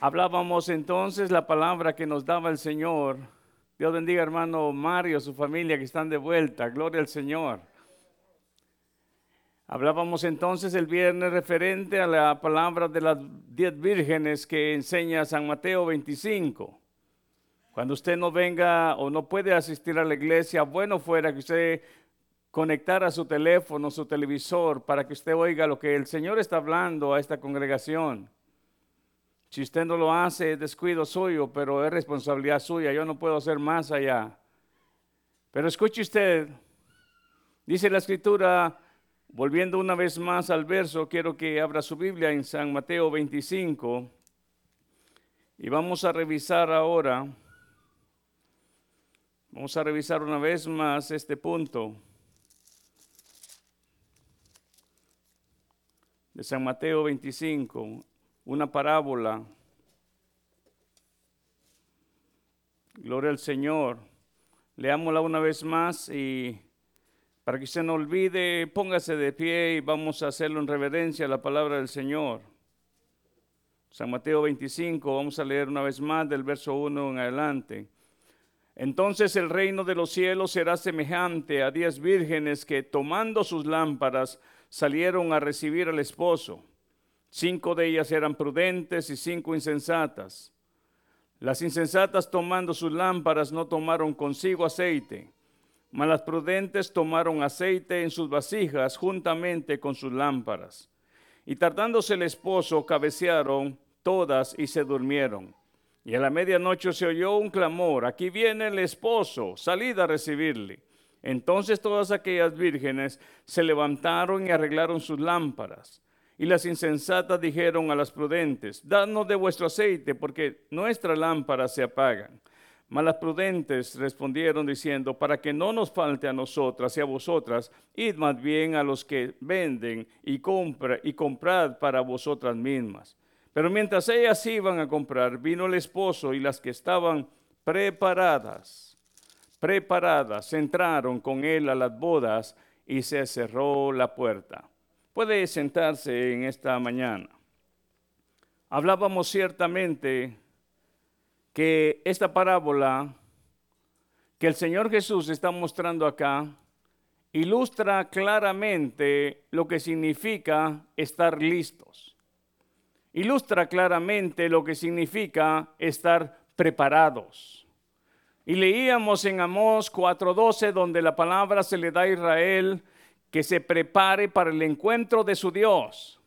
Hablábamos entonces la palabra que nos daba el Señor. Dios bendiga hermano Mario, su familia que están de vuelta. Gloria al Señor. Hablábamos entonces el viernes referente a la palabra de las diez vírgenes que enseña San Mateo 25. Cuando usted no venga o no puede asistir a la iglesia, bueno fuera que usted conectara su teléfono, su televisor, para que usted oiga lo que el Señor está hablando a esta congregación. Si usted no lo hace, es descuido suyo, pero es responsabilidad suya. Yo no puedo hacer más allá. Pero escuche usted, dice la escritura, volviendo una vez más al verso, quiero que abra su Biblia en San Mateo 25 y vamos a revisar ahora, vamos a revisar una vez más este punto. De San Mateo 25 una parábola. Gloria al Señor. Leámosla una vez más y para que se no olvide, póngase de pie y vamos a hacerlo en reverencia a la palabra del Señor. San Mateo 25, vamos a leer una vez más del verso 1 en adelante. Entonces el reino de los cielos será semejante a diez vírgenes que tomando sus lámparas salieron a recibir al esposo. Cinco de ellas eran prudentes y cinco insensatas. Las insensatas tomando sus lámparas no tomaron consigo aceite, mas las prudentes tomaron aceite en sus vasijas juntamente con sus lámparas. Y tardándose el esposo, cabecearon todas y se durmieron. Y a la medianoche se oyó un clamor, aquí viene el esposo, salid a recibirle. Entonces todas aquellas vírgenes se levantaron y arreglaron sus lámparas. Y las insensatas dijeron a las prudentes, danos de vuestro aceite, porque nuestras lámparas se apagan. Mas las prudentes respondieron diciendo, para que no nos falte a nosotras y a vosotras, id más bien a los que venden y, compra, y comprad para vosotras mismas. Pero mientras ellas iban a comprar, vino el esposo y las que estaban preparadas, preparadas, entraron con él a las bodas y se cerró la puerta. Puede sentarse en esta mañana. Hablábamos ciertamente que esta parábola que el Señor Jesús está mostrando acá ilustra claramente lo que significa estar listos. Ilustra claramente lo que significa estar preparados. Y leíamos en Amós 4:12 donde la palabra se le da a Israel que se prepare para el encuentro de su Dios.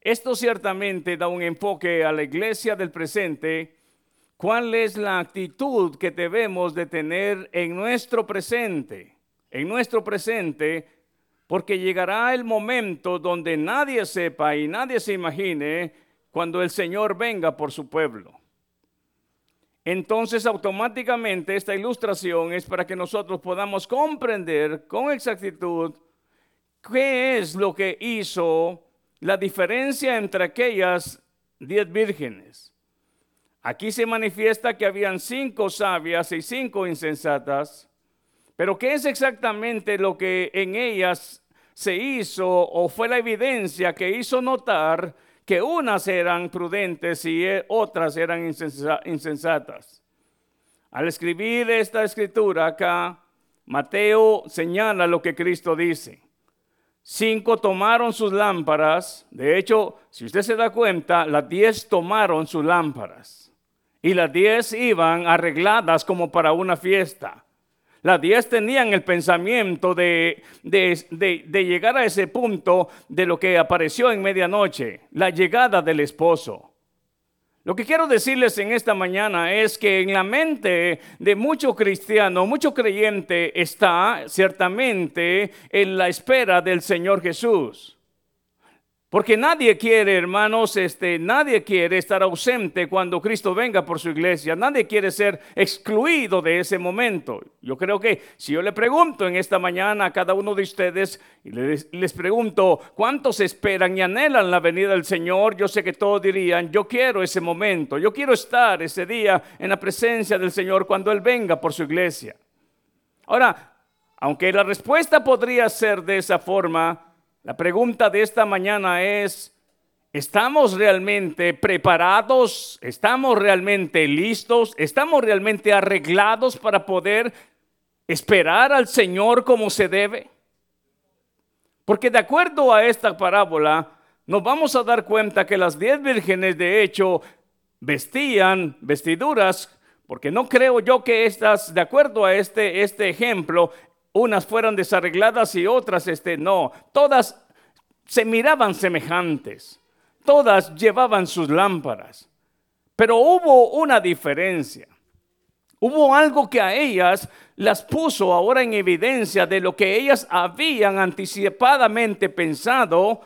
Esto ciertamente da un enfoque a la iglesia del presente. ¿Cuál es la actitud que debemos de tener en nuestro presente? En nuestro presente, porque llegará el momento donde nadie sepa y nadie se imagine cuando el Señor venga por su pueblo. Entonces automáticamente esta ilustración es para que nosotros podamos comprender con exactitud qué es lo que hizo la diferencia entre aquellas diez vírgenes. Aquí se manifiesta que habían cinco sabias y cinco insensatas, pero ¿qué es exactamente lo que en ellas se hizo o fue la evidencia que hizo notar que unas eran prudentes y eh, otras eran insensatas. Al escribir esta escritura acá, Mateo señala lo que Cristo dice. Cinco tomaron sus lámparas. De hecho, si usted se da cuenta, las diez tomaron sus lámparas. Y las diez iban arregladas como para una fiesta. Las diez tenían el pensamiento de, de, llegar a ese punto de lo que apareció en medianoche, la llegada del esposo. Lo que quiero decirles en esta mañana es que en la mente de mucho cristiano, mucho creyente está ciertamente en la espera del Señor Jesús. Porque nadie quiere, hermanos, este, nadie quiere estar ausente cuando Cristo venga por su iglesia. Nadie quiere ser excluido de ese momento. Yo creo que si yo le pregunto en esta mañana a cada uno de ustedes y les, les pregunto cuántos esperan y anhelan la venida del Señor, yo sé que todos dirían, yo quiero ese momento, yo quiero estar ese día en la presencia del Señor cuando Él venga por su iglesia. Ahora, aunque la respuesta podría ser de esa forma, la pregunta de esta mañana es, ¿Estamos realmente preparados? ¿Estamos realmente listos? ¿Estamos realmente arreglados para poder esperar al Señor como se debe? Porque de acuerdo a esta parábola, nos vamos a dar cuenta que las diez vírgenes de hecho vestían vestiduras, porque no creo yo que estas, de acuerdo a este, este ejemplo, unas fueran desarregladas y otras este, no, todas se miraban semejantes. Todas llevaban sus lámparas, pero hubo una diferencia. Hubo algo que a ellas las puso ahora en evidencia de lo que ellas habían anticipadamente pensado,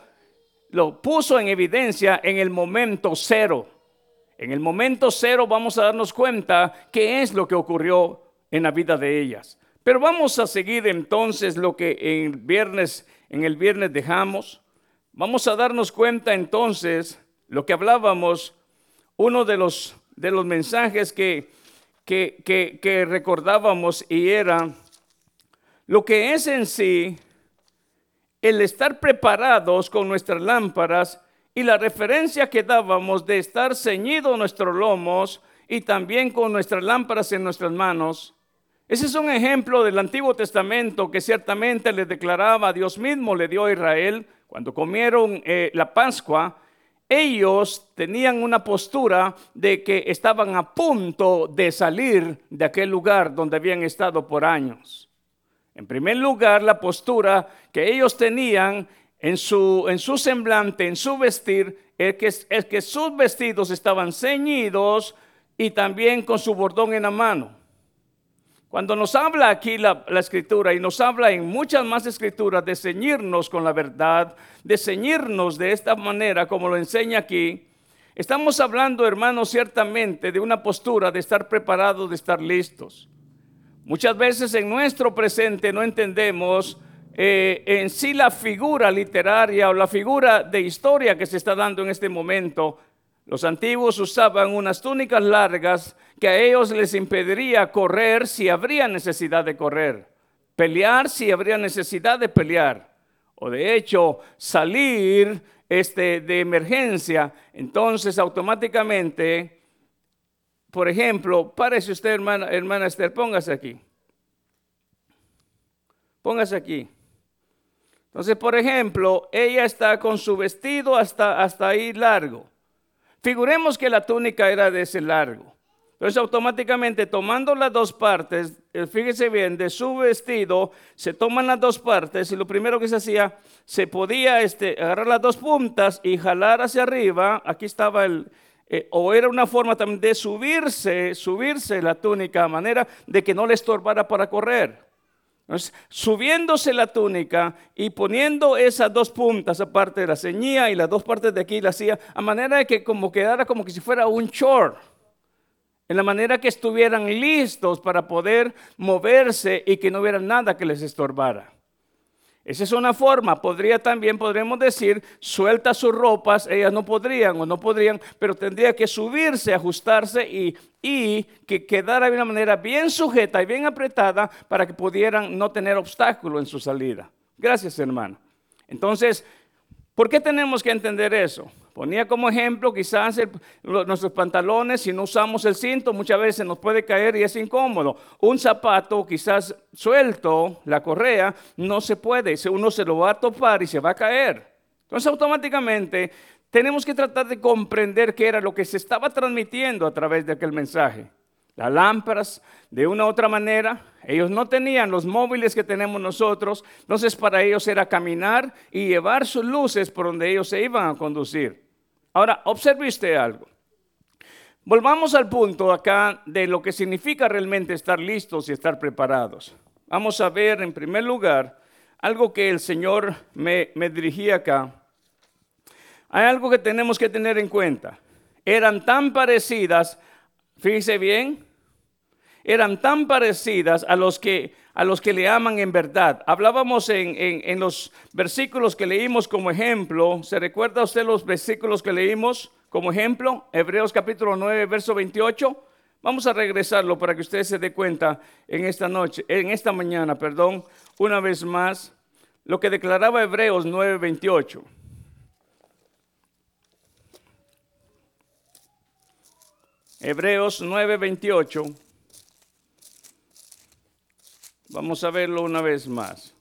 lo puso en evidencia en el momento cero. En el momento cero vamos a darnos cuenta qué es lo que ocurrió en la vida de ellas. Pero vamos a seguir entonces lo que en viernes en el viernes dejamos. Vamos a darnos cuenta entonces lo que hablábamos, uno de los, de los mensajes que, que, que, recordábamos y era lo que es en sí el estar preparados con nuestras lámparas y la referencia que dábamos de estar ceñidos nuestros lomos y también con nuestras lámparas en nuestras manos. Ese es un ejemplo del Antiguo Testamento que ciertamente le declaraba, Dios mismo le dio a Israel cuando comieron eh, la Pascua, ellos tenían una postura de que estaban a punto de salir de aquel lugar donde habían estado por años. En primer lugar, la postura que ellos tenían en su, en su semblante, en su vestir, es es que sus vestidos estaban ceñidos y también con su bordón en la mano. Cuando nos habla aquí la, escritura y nos habla en muchas más escrituras de ceñirnos con la verdad, de ceñirnos de esta manera como lo enseña aquí, estamos hablando, hermanos, ciertamente de una postura de estar preparados, de estar listos. Muchas veces en nuestro presente no entendemos eh, en sí la figura literaria o la figura de historia que se está dando en este momento los antiguos usaban unas túnicas largas que a ellos les impediría correr si habría necesidad de correr, pelear si habría necesidad de pelear, o de hecho salir este, de emergencia. Entonces automáticamente, por ejemplo, párese usted, hermana, hermana Esther, póngase aquí. Póngase aquí. Entonces, por ejemplo, ella está con su vestido hasta, hasta ahí largo. Figuremos que la túnica era de ese largo. Entonces automáticamente tomando las dos partes, eh, fíjese bien, de su vestido se toman las dos partes y lo primero que se hacía, se podía este, agarrar las dos puntas y jalar hacia arriba. Aquí estaba el, eh, o era una forma también de subirse, subirse la túnica a manera de que no le estorbara para correr. Entonces, subiéndose la túnica y poniendo esas dos puntas, aparte de la ceñía y las dos partes de aquí, la hacía a manera de que como quedara como que si fuera un short. En la manera que estuvieran listos para poder moverse y que no hubiera nada que les estorbara. Esa es una forma. Podría también, podremos decir, suelta sus ropas, ellas no podrían o no podrían, pero tendría que subirse, ajustarse y, y que quedara de una manera bien sujeta y bien apretada para que pudieran no tener obstáculo en su salida. Gracias, hermano. Entonces, ¿por qué tenemos que entender eso? Ponía como ejemplo quizás nuestros pantalones, si no usamos el cinto, muchas veces nos puede caer y es incómodo. Un zapato quizás suelto, la correa, no se puede. Uno se lo va a topar y se va a caer. Entonces automáticamente tenemos que tratar de comprender qué era lo que se estaba transmitiendo a través de aquel mensaje. Las lámparas, de una u otra manera, ellos no tenían los móviles que tenemos nosotros, entonces para ellos era caminar y llevar sus luces por donde ellos se iban a conducir. Ahora, observe usted algo. Volvamos al punto acá de lo que significa realmente estar listos y estar preparados. Vamos a ver en primer lugar algo que el Señor me, me dirigía acá. Hay algo que tenemos que tener en cuenta. Eran tan parecidas, fíjese bien, eran tan parecidas a los que, a los que le aman en verdad. Hablábamos en, en, los versículos que leímos como ejemplo. ¿Se recuerda usted los versículos que leímos como ejemplo? Hebreos capítulo 9, verso 28. Vamos a regresarlo para que usted se dé cuenta en esta noche, en esta mañana, perdón, una vez más, lo que declaraba Hebreos 9:28. Hebreos 9:28 Vamos a verlo una vez más.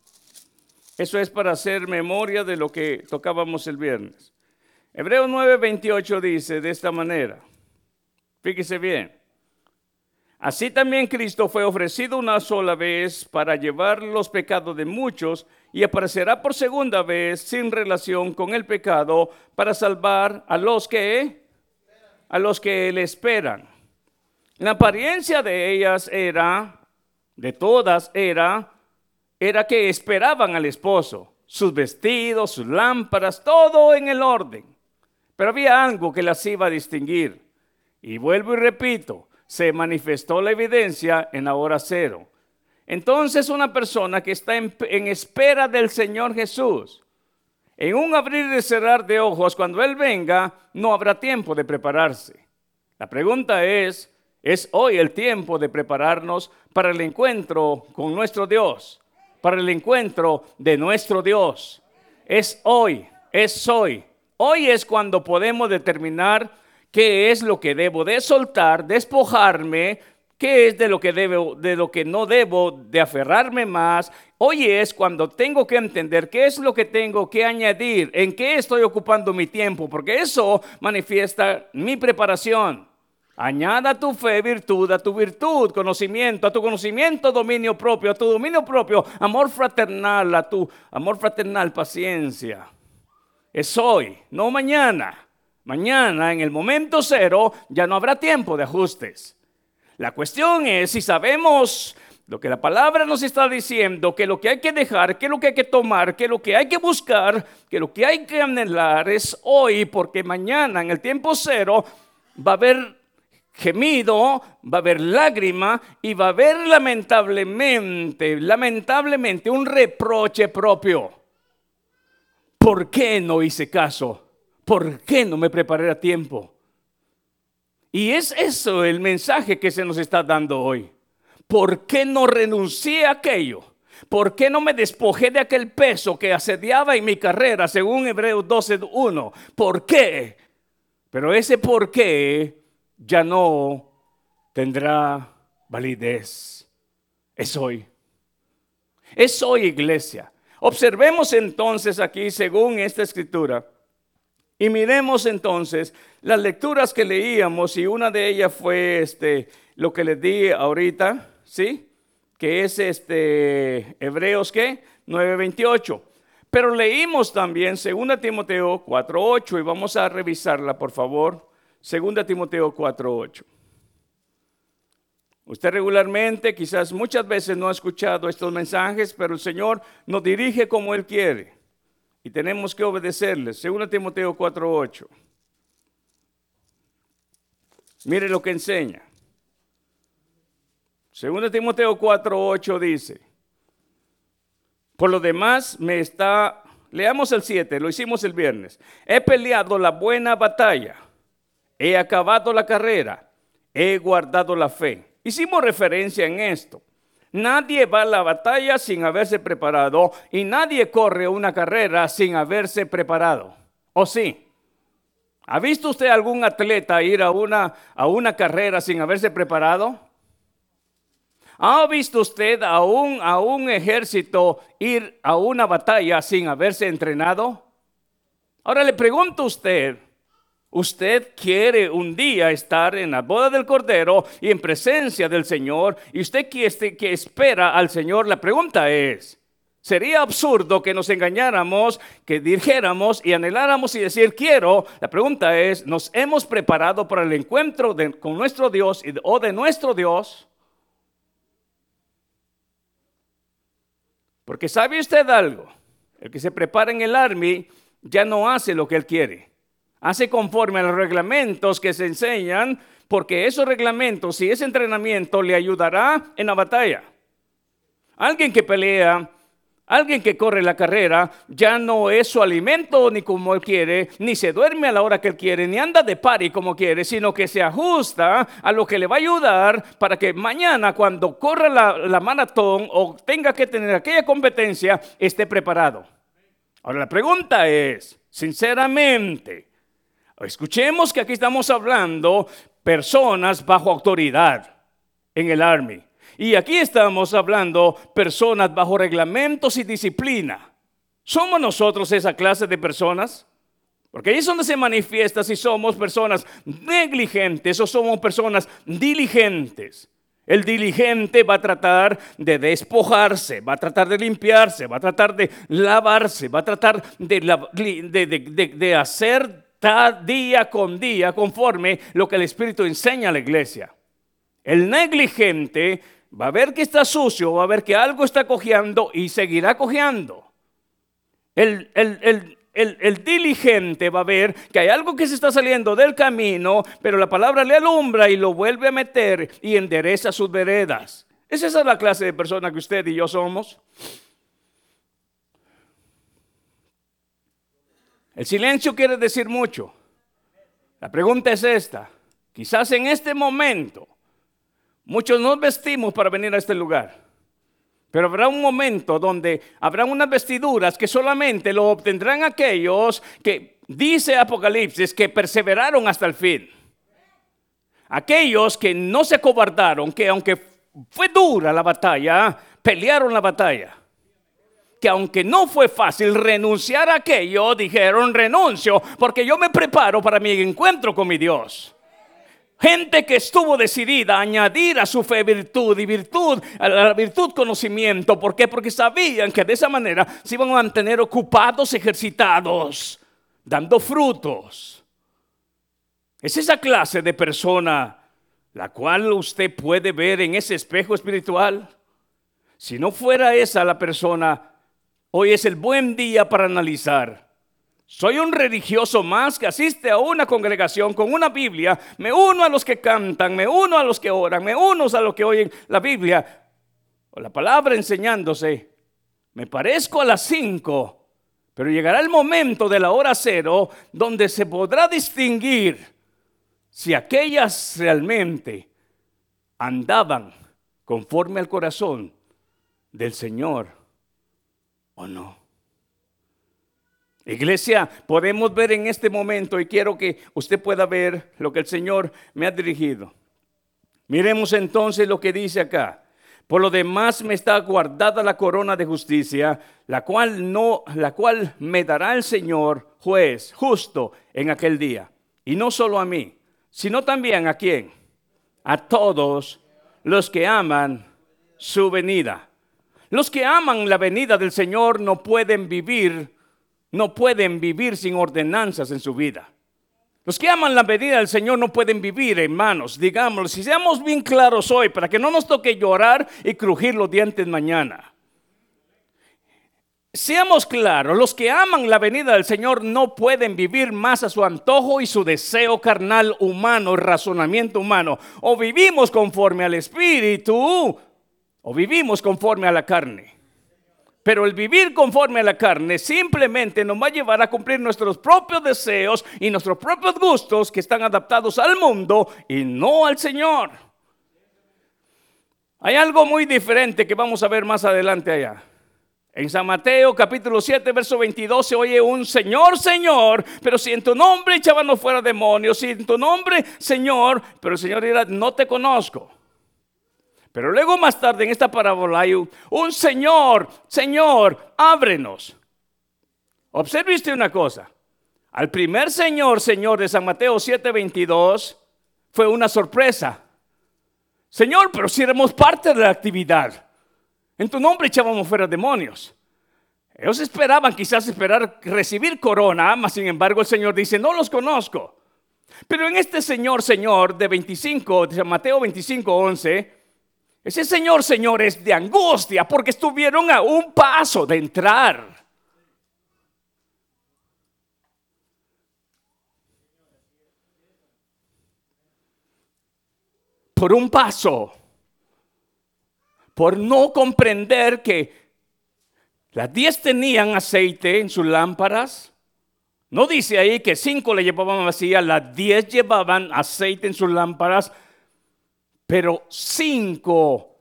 Eso es para hacer memoria de lo que tocábamos el viernes. Hebreos 9:28 dice de esta manera. Fíjese bien. Así también Cristo fue ofrecido una sola vez para llevar los pecados de muchos y aparecerá por segunda vez sin relación con el pecado para salvar a los que a los que le esperan. La apariencia de ellas era de todas era era que esperaban al esposo, sus vestidos, sus lámparas, todo en el orden. Pero había algo que las iba a distinguir. Y vuelvo y repito, se manifestó la evidencia en la hora cero. Entonces una persona que está en, espera del Señor Jesús, en un abrir y cerrar de ojos, cuando Él venga, no habrá tiempo de prepararse. La pregunta es, ¿es hoy el tiempo de prepararnos para el encuentro con nuestro Dios? Para el encuentro de nuestro Dios. Es hoy, es hoy. Hoy es cuando podemos determinar qué es lo que debo de soltar, despojarme, qué es de lo que debo, de lo que no debo de aferrarme más. Hoy es cuando tengo que entender qué es lo que tengo que añadir, en qué estoy ocupando mi tiempo, porque eso manifiesta mi preparación. Añada tu fe, virtud, a tu virtud, conocimiento, a tu conocimiento, dominio propio, a tu dominio propio, amor fraternal, a tu amor fraternal, paciencia. Es hoy, no mañana. Mañana, en el momento cero, ya no habrá tiempo de ajustes. La cuestión es si sabemos lo que la palabra nos está diciendo, que lo que hay que dejar, que lo que hay que tomar, que lo que hay que buscar, que lo que hay que anhelar es hoy, porque mañana, en el tiempo cero, va a haber gemido, va a haber lágrima y va a haber lamentablemente, lamentablemente un reproche propio. ¿Por qué no hice caso? ¿por qué no me preparé a tiempo? Y es eso el mensaje que se nos está dando hoy. ¿Por qué no renuncié a aquello? ¿Por qué no me despojé de aquel peso que asediaba en mi carrera, según Hebreos 12.1? ¿Por qué? Pero ese por qué ya no tendrá validez. Es hoy. Es hoy, iglesia. Observemos entonces aquí, según esta escritura, y miremos entonces las lecturas que leíamos y una de ellas fue este lo que les di ahorita, ¿sí? Que es este Hebreos qué? 9:28. Pero leímos también 2 Timoteo 4:8 y vamos a revisarla, por favor. 2 Timoteo 4:8. Usted regularmente, quizás muchas veces no ha escuchado estos mensajes, pero el Señor nos dirige como Él quiere y tenemos que obedecerle. Según Timoteo 4:8. Mire lo que enseña. Según Timoteo 4:8 dice, por lo demás me está, leamos el 7, lo hicimos el viernes, he peleado la buena batalla, he acabado la carrera, he guardado la fe. Hicimos referencia en esto. Nadie va a la batalla sin haberse preparado y nadie corre una carrera sin haberse preparado. ¿O sí? ¿Ha visto usted algún atleta ir a una, a una carrera sin haberse preparado? ¿Ha visto usted a un, a un ejército ir a una batalla sin haberse entrenado? Ahora le pregunto a usted, Usted quiere un día estar en la boda del Cordero y en presencia del Señor, y usted que, que espera al Señor, la pregunta es, Sería absurdo que nos engañáramos, que dijéramos y anheláramos y decir quiero. La pregunta es, ¿nos hemos preparado para el encuentro con nuestro Dios o de nuestro Dios? Porque sabe usted algo, el que se prepara en el army ya no hace lo que él quiere hace conforme a los reglamentos que se enseñan, porque esos reglamentos y ese entrenamiento le ayudará en la batalla. Alguien que pelea, alguien que corre la carrera, ya no es su alimento ni como él quiere, ni se duerme a la hora que él quiere, ni anda de pari como quiere, sino que se ajusta a lo que le va a ayudar para que mañana cuando corra la, la maratón o tenga que tener aquella competencia, esté preparado. Ahora la pregunta es, sinceramente, Escuchemos que aquí estamos hablando personas bajo autoridad en el Army. Y aquí estamos hablando personas bajo reglamentos y disciplina. ¿Somos nosotros esa clase de personas? Porque ahí es donde se manifiesta si somos personas negligentes o somos personas diligentes. El diligente va a tratar de despojarse, va a tratar de limpiarse, va a tratar de lavarse, va a tratar de, de, hacer día con día conforme lo que el Espíritu enseña a la iglesia. El negligente va a ver que está sucio, va a ver que algo está cojeando y seguirá cojeando. El, el, diligente va a ver que hay algo que se está saliendo del camino, pero la palabra le alumbra y lo vuelve a meter y endereza sus veredas. ¿Es esa la clase de persona que usted y yo somos? El silencio quiere decir mucho. La pregunta es esta. Quizás en este momento muchos nos vestimos para venir a este lugar. Pero habrá un momento donde habrá unas vestiduras que solamente lo obtendrán aquellos que, dice Apocalipsis, que perseveraron hasta el fin. Aquellos que no se cobardaron, que aunque fue dura la batalla, pelearon la batalla. Que aunque no fue fácil renunciar a aquello, dijeron renuncio, porque yo me preparo para mi encuentro con mi Dios. Gente que estuvo decidida a añadir a su fe virtud y virtud, a la virtud conocimiento. ¿Por qué? Porque sabían que de esa manera se iban a mantener ocupados, ejercitados, dando frutos. Es esa clase de persona la cual usted puede ver en ese espejo espiritual. Si no fuera esa la persona, hoy es el buen día para analizar soy un religioso más que asiste a una congregación con una Biblia. Me uno a los que cantan, me uno a los que oran, me uno a los que oyen la Biblia o la palabra enseñándose. Me parezco a las cinco, pero llegará el momento de la hora cero donde se podrá distinguir si aquellas realmente andaban conforme al corazón del Señor o no. Iglesia, podemos ver en este momento y quiero que usted pueda ver lo que el Señor me ha dirigido. Miremos entonces lo que dice acá. Por lo demás me está guardada la corona de justicia, la cual no la cual me dará el Señor juez justo en aquel día. Y no solo a mí, sino también a quién? A todos los que aman su venida. Los que aman la venida del Señor no pueden vivir no pueden vivir sin ordenanzas en su vida. Los que aman la medida del Señor no pueden vivir, hermanos. Digámoslo, si seamos bien claros hoy, para que no nos toque llorar y crujir los dientes mañana. Seamos claros, los que aman la venida del Señor no pueden vivir más a su antojo y su deseo carnal humano, razonamiento humano. O vivimos conforme al Espíritu o vivimos conforme a la carne. Pero el vivir conforme a la carne simplemente nos va a llevar a cumplir nuestros propios deseos y nuestros propios gustos que están adaptados al mundo y no al Señor. Hay algo muy diferente que vamos a ver más adelante allá. En San Mateo capítulo 7, verso 22 se oye un Señor, Señor, pero si en tu nombre echaban fuera demonios, si en tu nombre, Señor, pero el Señor dirá, no te conozco. Pero luego más tarde en esta parábola hay un, Señor, Señor, ábrenos. Observe usted una cosa. Al primer Señor, Señor de San Mateo 7:22 fue una sorpresa. Señor, pero si éramos parte de la actividad. En tu nombre echábamos fuera demonios. Ellos esperaban quizás esperar recibir corona, mas sin embargo el Señor dice, no los conozco. Pero en este Señor, Señor de 25, de San Mateo 25, 11, ese Señor, señores, de angustia porque estuvieron a un paso de entrar. Por un paso. Por no comprender que las diez tenían aceite en sus lámparas. No dice ahí que cinco le llevaban vacía, las diez llevaban aceite en sus lámparas pero cinco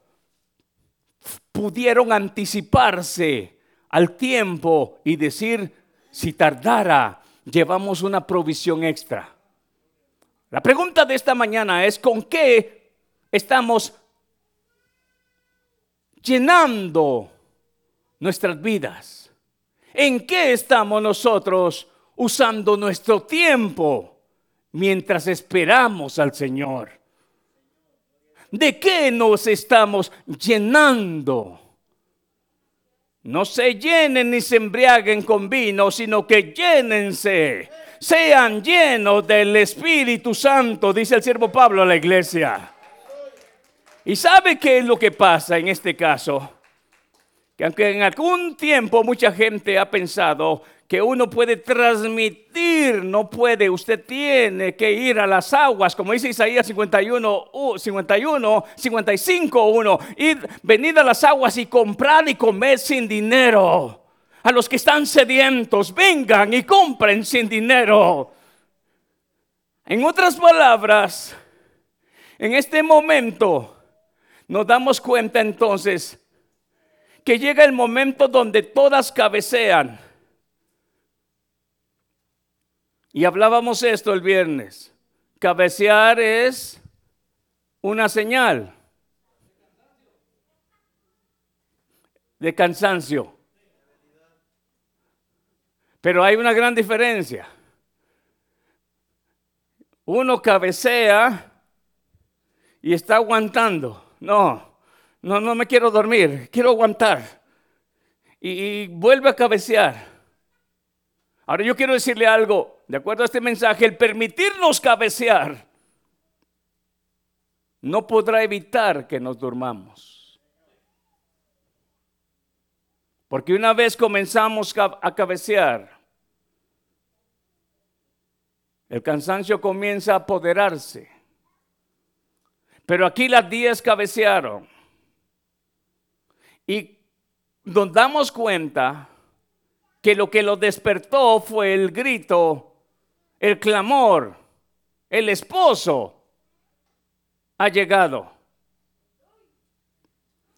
pudieron anticiparse al tiempo y decir, si tardara, llevamos una provisión extra. La pregunta de esta mañana es, ¿con qué estamos llenando nuestras vidas? ¿En qué estamos nosotros usando nuestro tiempo mientras esperamos al Señor? ¿De qué nos estamos llenando? No se llenen ni se embriaguen con vino, sino que llénense. Sean llenos del Espíritu Santo, dice el siervo Pablo a la iglesia. ¿Y sabe qué es lo que pasa en este caso? Que aunque en algún tiempo mucha gente ha pensado que uno puede transmitir, no puede, usted tiene que ir a las aguas, como dice Isaías 51, 51, 55, 1, ir, venir a las aguas y comprar y comer sin dinero. A los que están sedientos, vengan y compren sin dinero. En otras palabras, en este momento nos damos cuenta entonces que llega el momento donde todas cabecean Y hablábamos esto el viernes. Cabecear es una señal de cansancio. Pero hay una gran diferencia. Uno cabecea y está aguantando. No, no, no me quiero dormir, quiero aguantar. Y, y vuelve a cabecear. Ahora yo quiero decirle algo de acuerdo a este mensaje, el permitirnos cabecear no podrá evitar que nos durmamos. Porque una vez comenzamos a cabecear, el cansancio comienza a apoderarse. Pero aquí las 10 cabecearon. Y nos damos cuenta que lo que lo despertó fue el grito el clamor, el esposo ha llegado.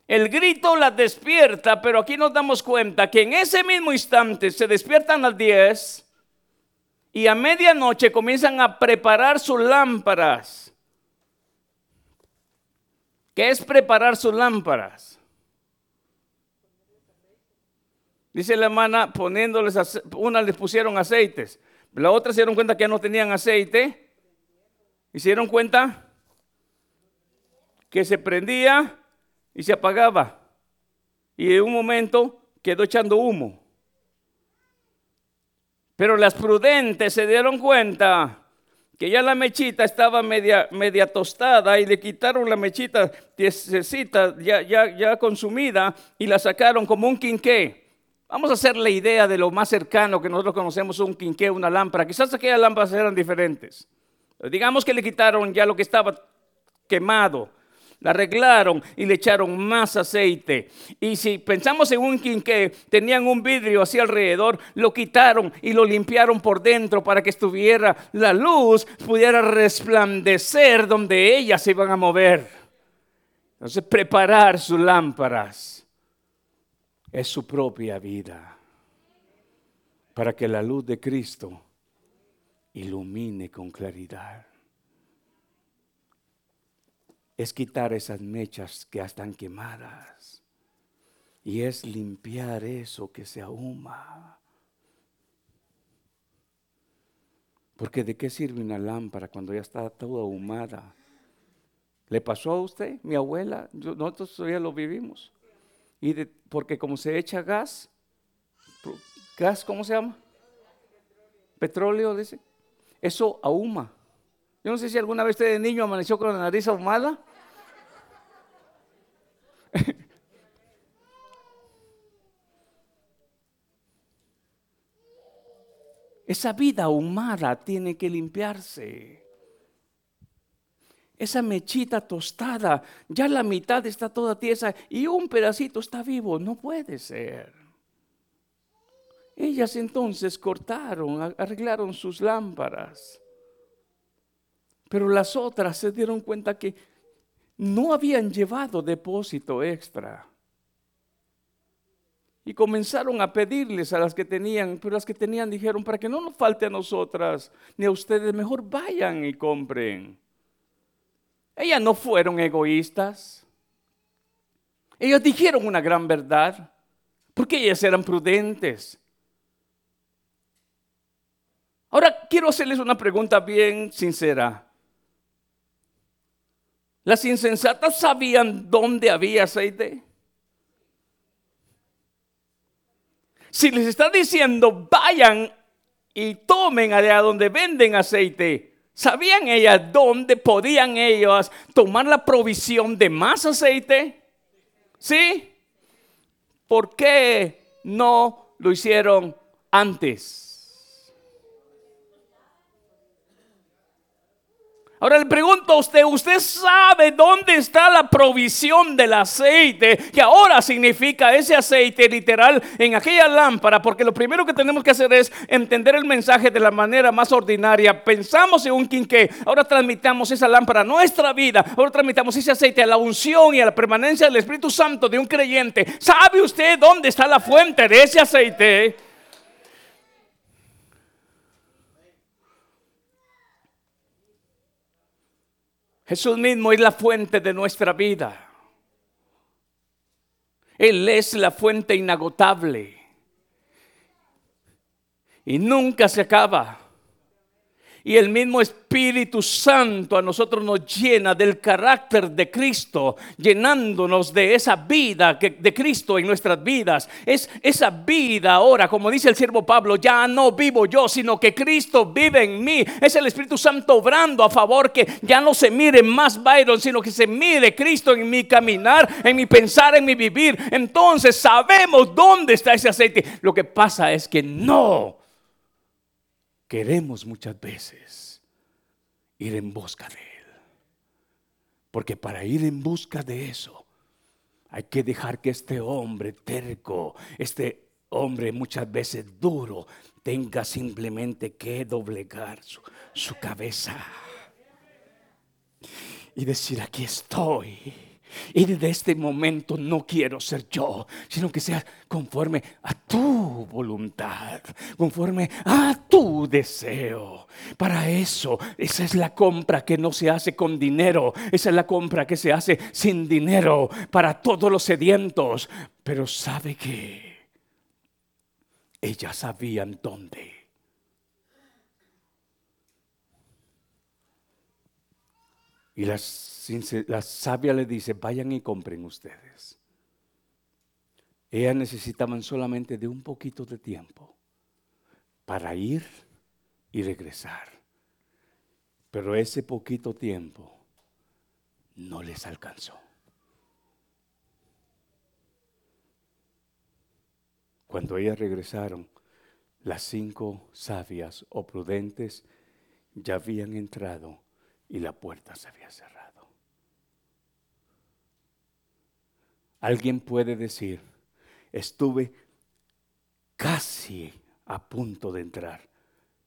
El grito la despierta, pero aquí nos damos cuenta que en ese mismo instante se despiertan las 10 y a medianoche comienzan a preparar sus lámparas. ¿Qué es preparar sus lámparas? Dice la hermana, poniéndoles, una les pusieron aceites. La otra se dieron cuenta que ya no tenían aceite. Y se dieron cuenta que se prendía y se apagaba. Y en un momento quedó echando humo. Pero las prudentes se dieron cuenta que ya la mechita estaba media, media tostada y le quitaron la mechita ya, ya, ya consumida y la sacaron como un quinqué. Vamos a hacer la idea de lo más cercano que nosotros conocemos, un quinqué, una lámpara. Quizás aquellas lámparas eran diferentes. Digamos que le quitaron ya lo que estaba quemado, la arreglaron y le echaron más aceite. Y si pensamos en un quinqué, tenían un vidrio así alrededor, lo quitaron y lo limpiaron por dentro para que estuviera la luz, pudiera resplandecer donde ellas se iban a mover. Entonces, preparar sus lámparas es su propia vida, para que la luz de Cristo ilumine con claridad. Es quitar esas mechas que están quemadas y es limpiar eso que se ahuma. Porque de qué sirve una lámpara cuando ya está toda ahumada? ¿Le pasó a usted? Mi abuela, nosotros todavía lo vivimos. Y porque como se echa gas, gas, ¿cómo se llama? Petróleo, dice. Eso ahuma. Yo no sé si alguna vez usted de niño amaneció con la nariz ahumada. Esa vida ahumada tiene que limpiarse esa mechita tostada, ya la mitad está toda tiesa y un pedacito está vivo. No puede ser. Ellas entonces cortaron, arreglaron sus lámparas. Pero las otras se dieron cuenta que no habían llevado depósito extra. Y comenzaron a pedirles a las que tenían, pero las que tenían dijeron, para que no nos falte a nosotras ni a ustedes, mejor vayan y compren. Ellas no fueron egoístas. Ellos dijeron una gran verdad, porque ellas eran prudentes. Ahora quiero hacerles una pregunta bien sincera. ¿Las insensatas sabían dónde había aceite? Si les está diciendo, vayan y tomen allá donde venden aceite, ¿sabían ellas dónde podían ellos tomar la provisión de más aceite? ¿Sí? ¿Por qué no lo hicieron antes? Ahora le pregunto a usted, ¿usted sabe dónde está la provisión del aceite? Que ahora significa ese aceite literal en aquella lámpara, porque lo primero que tenemos que hacer es entender el mensaje de la manera más ordinaria. Pensamos en un quinqué, ahora transmitamos esa lámpara a nuestra vida, ahora transmitamos ese aceite a la unción y a la permanencia del Espíritu Santo de un creyente. ¿Sabe usted dónde está la fuente de ese aceite? Jesús mismo es la fuente de nuestra vida. Él es la fuente inagotable. Y nunca se acaba. Y el mismo Espíritu Santo a nosotros nos llena del carácter de Cristo, llenándonos de esa vida de Cristo en nuestras vidas. Es esa vida ahora, como dice el siervo Pablo, ya no vivo yo, sino que Cristo vive en mí. Es el Espíritu Santo obrando a favor que ya no se mire más Byron, sino que se mire Cristo en mi caminar, en mi pensar, en mi vivir. Entonces sabemos dónde está ese aceite. Lo que pasa es que no queremos muchas veces ir en busca de Él. Porque para ir en busca de eso, hay que dejar que este hombre terco, este hombre muchas veces duro, tenga simplemente que doblegar su, su cabeza y decir, aquí estoy y desde este momento no quiero ser yo, sino que sea conforme a tu voluntad, conforme a tu deseo. Para eso, esa es la compra que no se hace con dinero, esa es la compra que se hace sin dinero para todos los sedientos. Pero sabe que ellas sabían dónde. Y las la sabia le dice, vayan y compren ustedes. Ellas necesitaban solamente de un poquito de tiempo para ir y regresar. Pero ese poquito tiempo no les alcanzó. Cuando ellas regresaron, las cinco sabias o prudentes ya habían entrado y la puerta se había cerrado. Alguien puede decir, estuve casi a punto de entrar,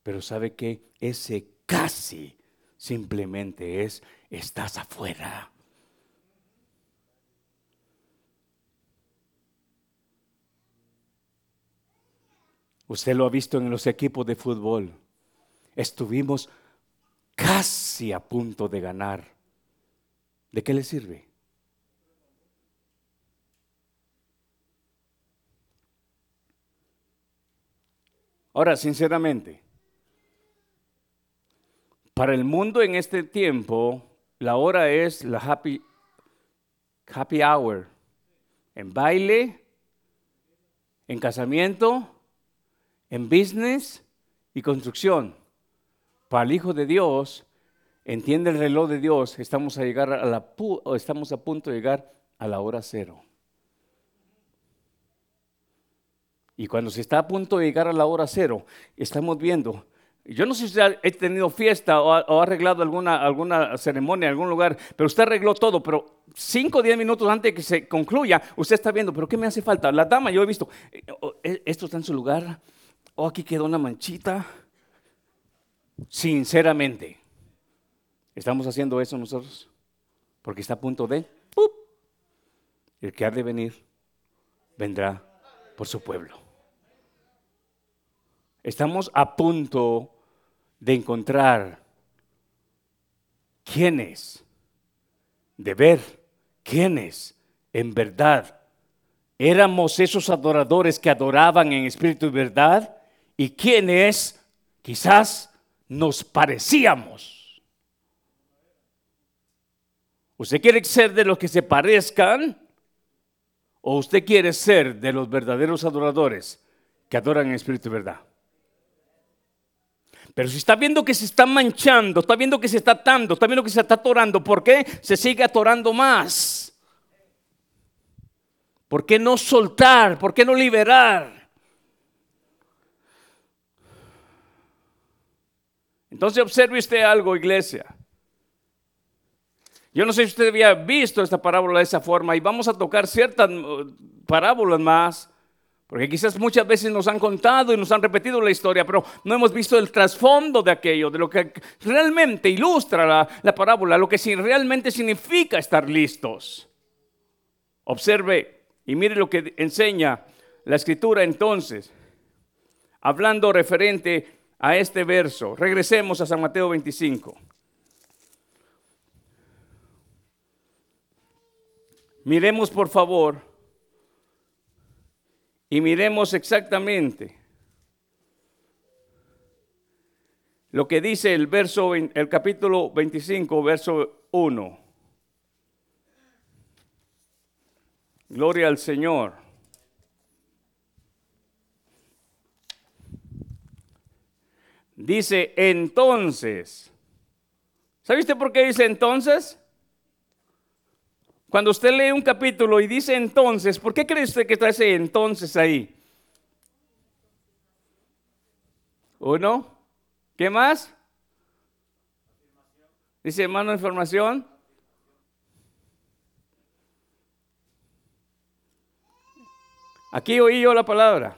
pero sabe que ese casi simplemente es, estás afuera. Usted lo ha visto en los equipos de fútbol. Estuvimos casi a punto de ganar. ¿De qué le sirve? Ahora, sinceramente, para el mundo en este tiempo, la hora es la happy, happy hour. En baile, en casamiento, en business y construcción. Para el Hijo de Dios, entiende el reloj de Dios, estamos a, llegar a la, estamos a punto de llegar a la hora cero. Y cuando se está a punto de llegar a la hora cero, estamos viendo. Yo no sé si usted ha tenido fiesta o ha, arreglado alguna, ceremonia en algún lugar, pero usted arregló todo, pero 5 o 10 minutos antes de que se concluya, usted está viendo, pero ¿qué me hace falta? La dama, yo he visto, eh, eh, esto está en su lugar, o aquí quedó una manchita. Sinceramente, ¿estamos haciendo eso nosotros? Porque está a punto de, el que ha de venir, vendrá por su pueblo. Estamos a punto de encontrar quiénes, de ver quiénes en verdad éramos esos adoradores que adoraban en espíritu y verdad y quiénes quizás nos parecíamos. ¿Usted quiere ser de los que se parezcan? ¿O usted quiere ser de los verdaderos adoradores que adoran en espíritu y verdad? Pero si está viendo que se está manchando, está viendo que se está atando, está viendo que se está atorando, ¿por qué se sigue atorando más? ¿Por qué no soltar? ¿Por qué no liberar? Entonces observe usted algo, iglesia. Yo no sé si usted había visto esta parábola de esa forma y vamos a tocar ciertas uh, parábolas más porque quizás muchas veces nos han contado y nos han repetido la historia, pero no hemos visto el trasfondo de aquello, de lo que realmente ilustra la, la parábola, lo que realmente significa estar listos. Observe y mire lo que enseña la escritura entonces, hablando referente a este verso. Regresemos a San Mateo 25. Miremos por favor y miremos exactamente lo que dice el verso el capítulo 25, verso 1. Gloria al Señor. Dice entonces. ¿Sabe usted por qué dice entonces? Cuando usted lee un capítulo y dice entonces, ¿por qué cree usted que está ese entonces ahí? Uno. ¿Qué más? Dice hermano información. Aquí oí yo la palabra.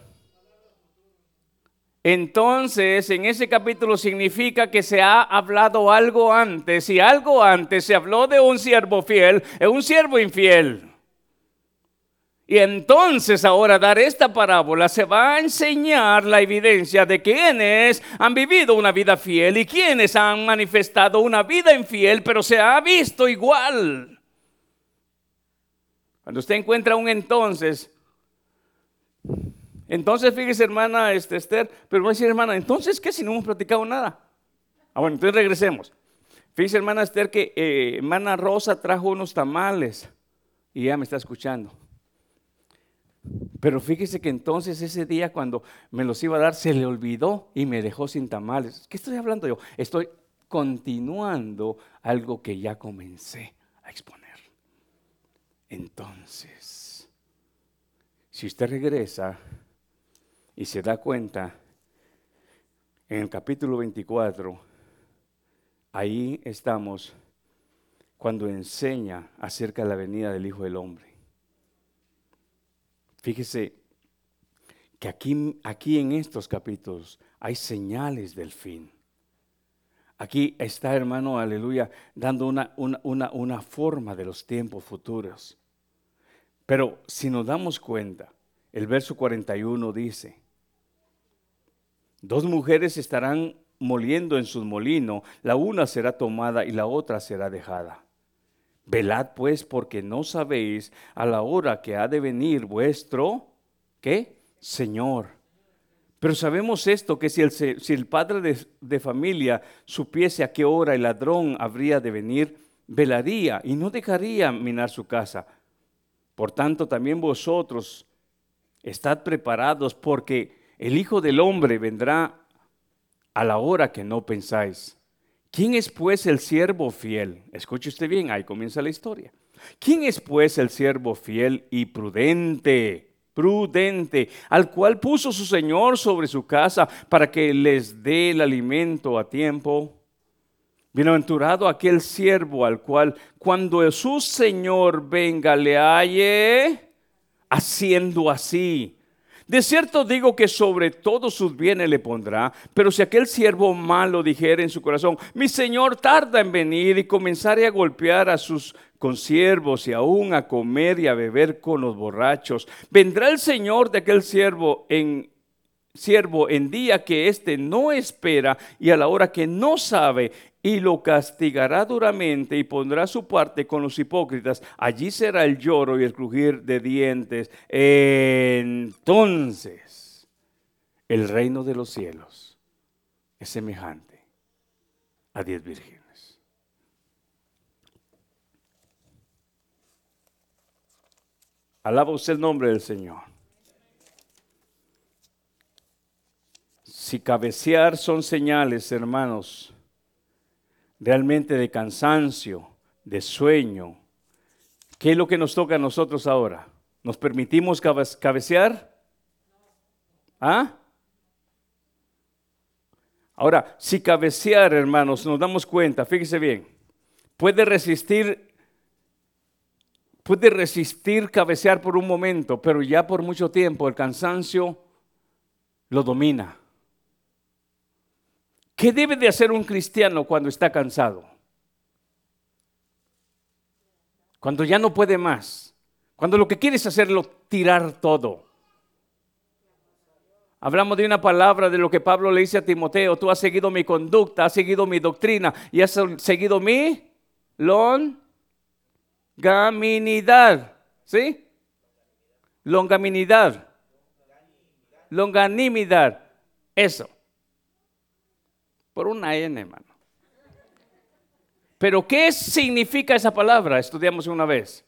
Entonces, en ese capítulo significa que se ha hablado algo antes y algo antes se habló de un siervo fiel, es un siervo infiel. Y entonces ahora dar esta parábola se va a enseñar la evidencia de quienes han vivido una vida fiel y quienes han manifestado una vida infiel, pero se ha visto igual. Cuando usted encuentra un entonces, entonces, fíjese, hermana este, Esther, pero voy a decir, hermana, entonces, ¿qué si no hemos platicado nada? Ah, bueno, entonces regresemos. Fíjese, hermana Esther, que eh, hermana Rosa trajo unos tamales y ya me está escuchando. Pero fíjese que entonces ese día cuando me los iba a dar se le olvidó y me dejó sin tamales. ¿Qué estoy hablando yo? Estoy continuando algo que ya comencé a exponer. Entonces, si usted regresa y se da cuenta, en el capítulo 24, ahí estamos cuando enseña acerca de la venida del Hijo del Hombre. Fíjese que aquí, aquí en estos capítulos hay señales del fin. Aquí está, hermano, aleluya, dando una, una, una forma de los tiempos futuros. Pero si nos damos cuenta, el verso 41 dice, Dos mujeres estarán moliendo en su molino, la una será tomada y la otra será dejada. Velad pues porque no sabéis a la hora que ha de venir vuestro, ¿qué? Señor. Pero sabemos esto, que si el, padre de familia supiese a qué hora el ladrón habría de venir, velaría y no dejaría minar su casa. Por tanto, también vosotros estad preparados porque el Hijo del Hombre vendrá a la hora que no pensáis. ¿Quién es pues el siervo fiel? Escuche usted bien, ahí comienza la historia. ¿Quién es pues el siervo fiel y prudente? Prudente, al cual puso su Señor sobre su casa para que les dé el alimento a tiempo. Bienaventurado aquel siervo al cual cuando su Señor venga le halle haciendo así. De cierto digo que sobre todos sus bienes le pondrá, pero si aquel siervo malo dijera en su corazón, mi señor tarda en venir y comenzare a golpear a sus consiervos y aún a comer y a beber con los borrachos, vendrá el señor de aquel siervo en siervo en día que éste no espera y a la hora que no sabe, y lo castigará duramente y pondrá su parte con los hipócritas. Allí será el lloro y el crujir de dientes. Entonces, el reino de los cielos es semejante a diez vírgenes. Alaba usted el nombre del Señor. Si cabecear son señales, hermanos, realmente de cansancio, de sueño, ¿qué es lo que nos toca a nosotros ahora? ¿Nos permitimos cabecear? ¿Ah? Ahora, si cabecear, hermanos, nos damos cuenta, fíjese bien, puede resistir, puede resistir cabecear por un momento, pero ya por mucho tiempo el cansancio lo domina. ¿Qué debe de hacer un cristiano cuando está cansado? Cuando ya no puede más. Cuando lo que quiere es hacerlo tirar todo. Hablamos de una palabra de lo que Pablo le dice a Timoteo. Tú has seguido mi conducta, has seguido mi doctrina y has seguido mi longaminidad. ¿Sí? Longaminidad. Longanimidad. Eso. Por una N, hermano. Pero ¿qué significa esa palabra? Estudiamos una vez.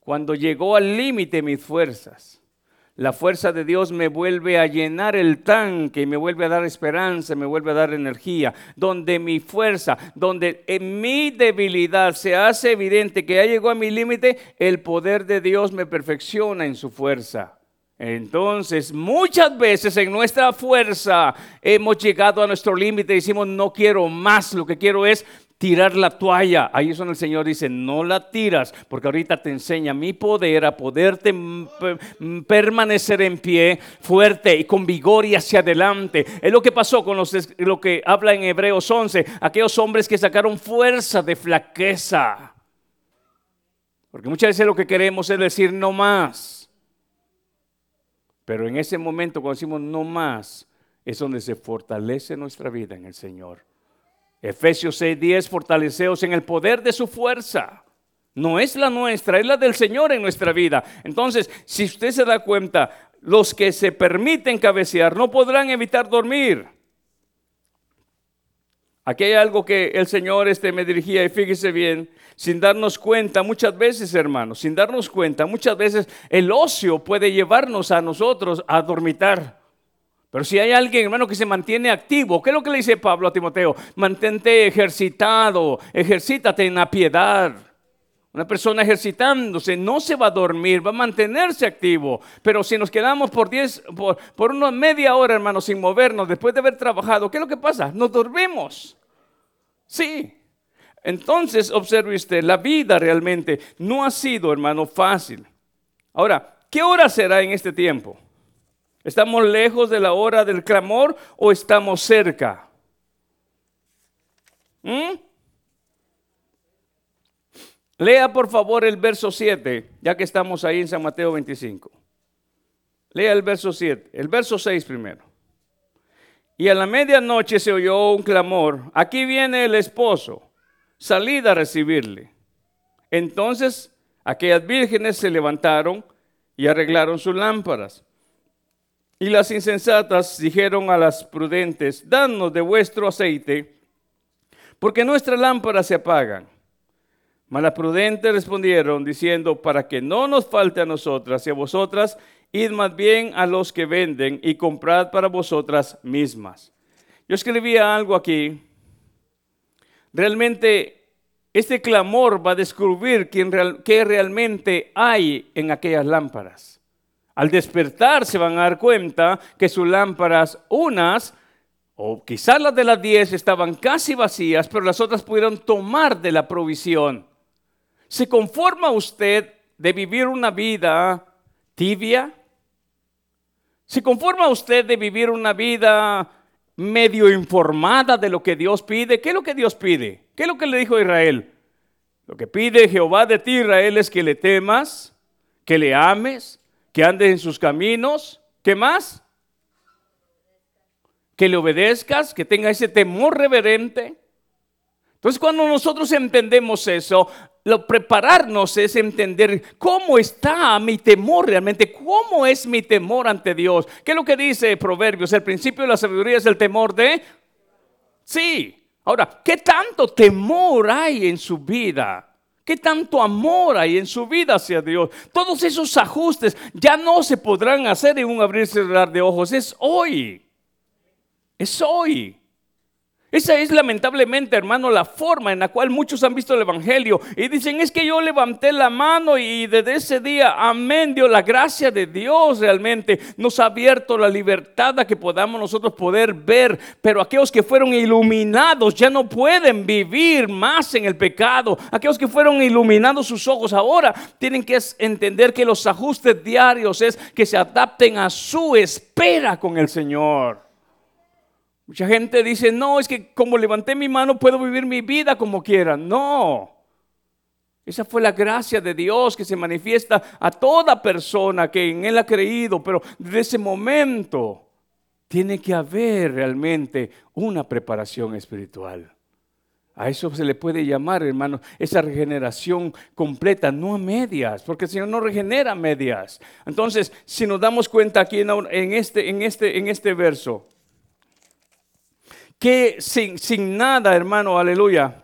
Cuando llegó al límite mis fuerzas, la fuerza de Dios me vuelve a llenar el tanque, me vuelve a dar esperanza, me vuelve a dar energía. Donde mi fuerza, donde en mi debilidad se hace evidente que ya llegó a mi límite, el poder de Dios me perfecciona en su fuerza. Entonces, muchas veces en nuestra fuerza hemos llegado a nuestro límite y decimos, no quiero más, lo que quiero es tirar la toalla. Ahí es donde el Señor dice, no la tiras, porque ahorita te enseña mi poder a poderte permanecer en pie fuerte y con vigor y hacia adelante. Es lo que pasó con los, lo que habla en Hebreos 11, aquellos hombres que sacaron fuerza de flaqueza. Porque muchas veces lo que queremos es decir no más. Pero en ese momento, cuando decimos no más, es donde se fortalece nuestra vida en el Señor. Efesios 6:10, fortaleceos en el poder de su fuerza. No es la nuestra, es la del Señor en nuestra vida. Entonces, si usted se da cuenta, los que se permiten cabecear no podrán evitar dormir. Aquí hay algo que el Señor este, me dirigía y fíjese bien, sin darnos cuenta, muchas veces hermanos, sin darnos cuenta, muchas veces el ocio puede llevarnos a nosotros a dormitar. Pero si hay alguien, hermano, que se mantiene activo, ¿qué es lo que le dice Pablo a Timoteo? Mantente ejercitado, ejercítate en la piedad. Una persona ejercitándose no se va a dormir, va a mantenerse activo. Pero si nos quedamos por, diez, por, una media hora, hermano, sin movernos, después de haber trabajado, ¿qué es lo que pasa? Nos dormimos. Sí. Entonces, observe usted, la vida realmente no ha sido, hermano, fácil. Ahora, ¿qué hora será en este tiempo? ¿Estamos lejos de la hora del clamor o estamos cerca? ¿Mm? Lea por favor el verso 7, ya que estamos ahí en San Mateo 25. Lea el verso 7, el verso 6 primero. Y a la medianoche se oyó un clamor, aquí viene el esposo, salid a recibirle. Entonces aquellas vírgenes se levantaron y arreglaron sus lámparas. Y las insensatas dijeron a las prudentes, danos de vuestro aceite, porque nuestras lámparas se apagan. Mas las prudentes respondieron diciendo, para que no nos falte a nosotras y a vosotras, id más bien a los que venden y comprad para vosotras mismas. Yo escribía algo aquí. Realmente este clamor va a descubrir qué realmente hay en aquellas lámparas. Al despertar se van a dar cuenta que sus lámparas, unas, o quizás las de las diez, estaban casi vacías, pero las otras pudieron tomar de la provisión. ¿Se conforma usted de vivir una vida tibia? ¿Se conforma usted de vivir una vida medio informada de lo que Dios pide? ¿Qué es lo que Dios pide? ¿Qué es lo que le dijo a Israel? Lo que pide Jehová de ti, Israel, es que le temas, que le ames, que andes en sus caminos. ¿Qué más? Que le obedezcas, que tenga ese temor reverente. Entonces cuando nosotros entendemos eso, lo prepararnos es entender cómo está mi temor realmente, cómo es mi temor ante Dios. ¿Qué es lo que dice Proverbios? El principio de la sabiduría es el temor de... Sí. Ahora, ¿qué tanto temor hay en su vida? ¿Qué tanto amor hay en su vida hacia Dios? Todos esos ajustes ya no se podrán hacer en un abrir y cerrar de ojos. Es hoy. Es hoy. Esa es lamentablemente, hermano, la forma en la cual muchos han visto el Evangelio y dicen, es que yo levanté la mano y desde ese día, amén, Dios, la gracia de Dios realmente nos ha abierto la libertad a que podamos nosotros poder ver, pero aquellos que fueron iluminados ya no pueden vivir más en el pecado. Aquellos que fueron iluminados sus ojos ahora tienen que entender que los ajustes diarios es que se adapten a su espera con el Señor. Mucha gente dice, no, es que como levanté mi mano puedo vivir mi vida como quiera. No. Esa fue la gracia de Dios que se manifiesta a toda persona que en Él ha creído, pero desde ese momento tiene que haber realmente una preparación espiritual. A eso se le puede llamar, hermano, esa regeneración completa, no a medias, porque el Señor no regenera medias. Entonces, si nos damos cuenta aquí en, este, en, este, en este verso, que sin, sin nada, hermano, aleluya,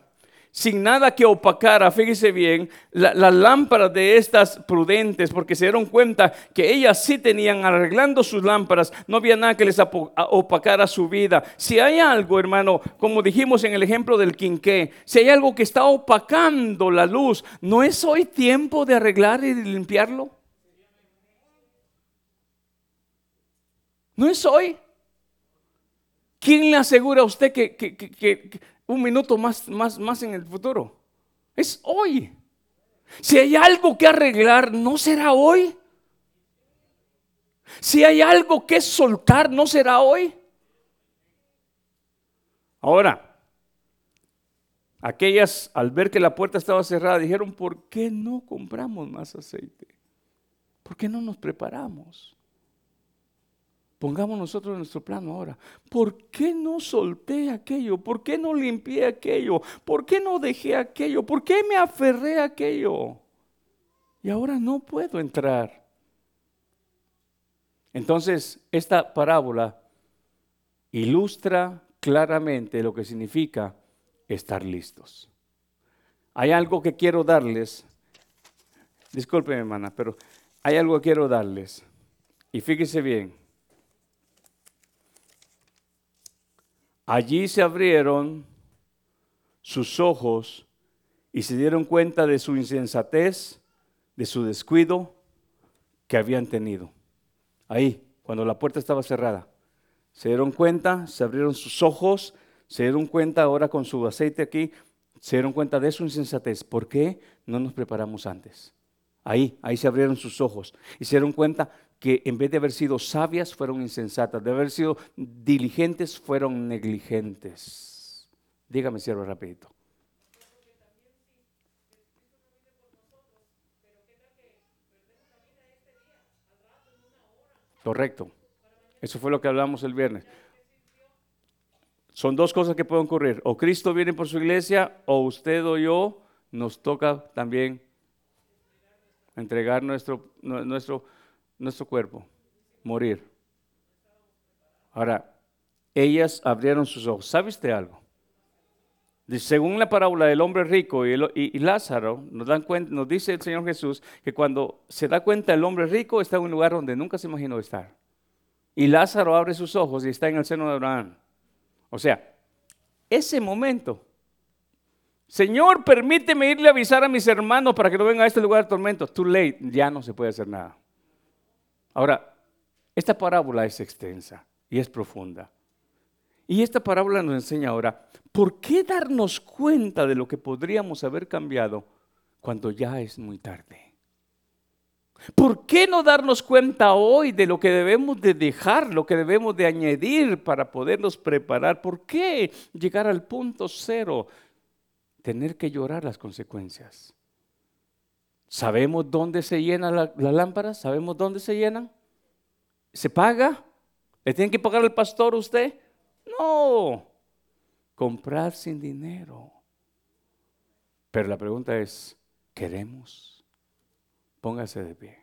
sin nada que opacara, fíjese bien, las la lámparas de estas prudentes, porque se dieron cuenta que ellas sí tenían, arreglando sus lámparas, no había nada que les opacara su vida. Si hay algo, hermano, como dijimos en el ejemplo del quinqué, si hay algo que está opacando la luz, ¿no es hoy tiempo de arreglar y limpiarlo? ¿No es hoy? ¿Quién le asegura a usted que, un minuto más, más, más en el futuro? Es hoy. Si hay algo que arreglar, ¿no será hoy? Si hay algo que soltar, ¿no será hoy? Ahora, aquellas al ver que la puerta estaba cerrada dijeron, ¿por qué no compramos más aceite? ¿Por qué no nos preparamos? Pongamos nosotros nuestro plano ahora. ¿Por qué no solté aquello? ¿Por qué no limpié aquello? ¿Por qué no dejé aquello? ¿Por qué me aferré a aquello? Y ahora no puedo entrar. Entonces, esta parábola ilustra claramente lo que significa estar listos. Hay algo que quiero darles. Disculpen, hermana, pero hay algo que quiero darles. Y fíjese bien. Allí se abrieron sus ojos y se dieron cuenta de su insensatez, de su descuido que habían tenido. Ahí, cuando la puerta estaba cerrada. Se dieron cuenta, se abrieron sus ojos, se dieron cuenta ahora con su aceite aquí, se dieron cuenta de su insensatez. ¿Por qué no nos preparamos antes? Ahí, ahí se abrieron sus ojos y se dieron cuenta que en vez de haber sido sabias fueron insensatas, de haber sido diligentes fueron negligentes. Dígame, siervo, rapidito. Correcto. Eso fue lo que hablamos el viernes. Son dos cosas que pueden ocurrir. O Cristo viene por su iglesia, o usted o yo nos toca también entregar nuestro, nuestro nuestro cuerpo, morir. Ahora, ellas abrieron sus ojos. ¿Sabe usted algo? Según la parábola del hombre rico y, Lázaro, nos, dan cuenta, nos dice el Señor Jesús que cuando se da cuenta el hombre rico está en un lugar donde nunca se imaginó estar. Y Lázaro abre sus ojos y está en el seno de Abraham. O sea, ese momento, Señor, permíteme irle a avisar a mis hermanos para que no vengan a este lugar de tormento. Too late, ya no se puede hacer nada. Ahora, esta parábola es extensa y es profunda. Y esta parábola nos enseña ahora, ¿por qué darnos cuenta de lo que podríamos haber cambiado cuando ya es muy tarde? ¿Por qué no darnos cuenta hoy de lo que debemos de dejar, lo que debemos de añadir para podernos preparar? ¿Por qué llegar al punto cero? Tener que llorar las consecuencias. ¿Sabemos dónde se llenan las lámparas? ¿Sabemos dónde se llenan? ¿Se paga? ¿Le tienen que pagar al pastor usted? No. Comprar sin dinero. Pero la pregunta es, ¿queremos? Póngase de pie.